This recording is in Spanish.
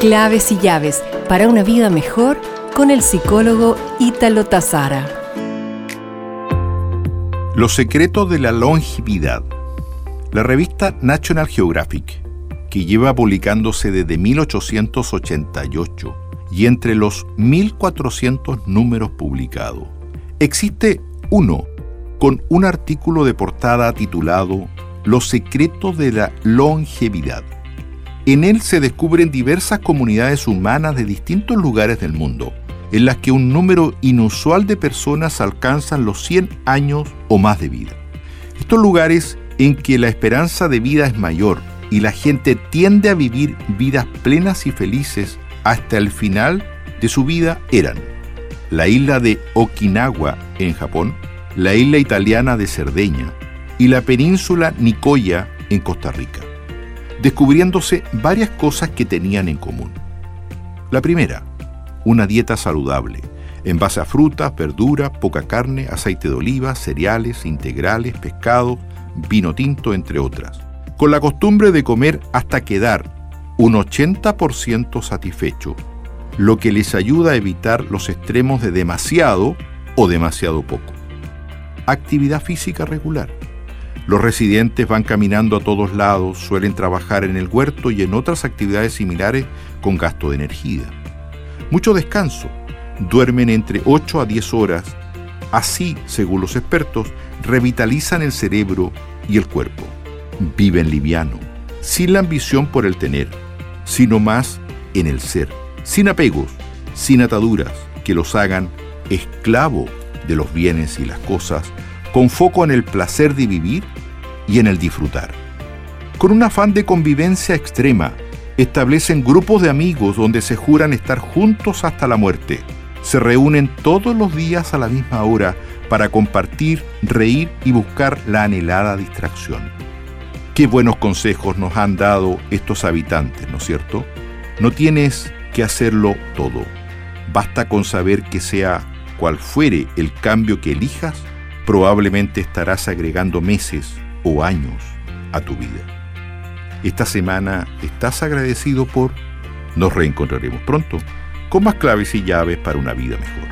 Claves y llaves para una vida mejor con el psicólogo Ítalo Tazara. Los secretos de la longevidad. La revista National Geographic, que lleva publicándose desde 1888 y entre los 1400 números publicados, existe uno con un artículo de portada titulado Los secretos de la longevidad. En él se descubren diversas comunidades humanas de distintos lugares del mundo, en las que un número inusual de personas alcanzan los 100 años o más de vida. Estos lugares en que la esperanza de vida es mayor y la gente tiende a vivir vidas plenas y felices hasta el final de su vida eran la isla de Okinawa en Japón, la isla italiana de Cerdeña y la península Nicoya en Costa Rica, descubriéndose varias cosas que tenían en común. La primera, una dieta saludable, en base a frutas, verduras, poca carne, aceite de oliva, cereales, integrales, pescado, vino tinto, entre otras, con la costumbre de comer hasta quedar un 80% satisfecho, lo que les ayuda a evitar los extremos de demasiado o demasiado poco actividad física regular. Los residentes van caminando a todos lados, suelen trabajar en el huerto y en otras actividades similares con gasto de energía. Mucho descanso, duermen entre 8 a 10 horas. Así, según los expertos, revitalizan el cerebro y el cuerpo. Viven liviano, sin la ambición por el tener, sino más en el ser, sin apegos, sin ataduras que los hagan esclavo de los bienes y las cosas, con foco en el placer de vivir y en el disfrutar. Con un afán de convivencia extrema, establecen grupos de amigos donde se juran estar juntos hasta la muerte. Se reúnen todos los días a la misma hora para compartir, reír y buscar la anhelada distracción. Qué buenos consejos nos han dado estos habitantes, ¿no es cierto? No tienes que hacerlo todo. Basta con saber que sea cual fuere el cambio que elijas, probablemente estarás agregando meses o años a tu vida. Esta semana estás agradecido por... Nos reencontraremos pronto con más claves y llaves para una vida mejor.